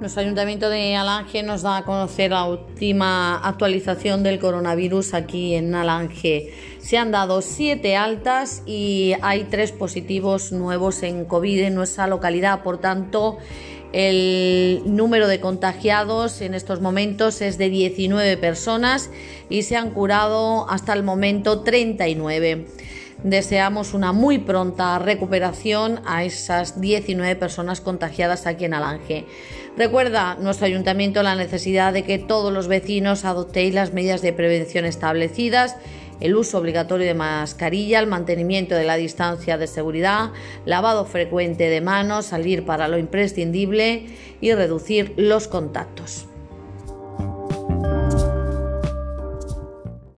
Nuestro ayuntamiento de Alange nos da a conocer la última actualización del coronavirus aquí en Alange. Se han dado siete altas y hay tres positivos nuevos en COVID en nuestra localidad. Por tanto, el número de contagiados en estos momentos es de 19 personas y se han curado hasta el momento 39. Deseamos una muy pronta recuperación a esas 19 personas contagiadas aquí en Alange. Recuerda nuestro ayuntamiento la necesidad de que todos los vecinos adoptéis las medidas de prevención establecidas el uso obligatorio de mascarilla, el mantenimiento de la distancia de seguridad, lavado frecuente de manos, salir para lo imprescindible y reducir los contactos.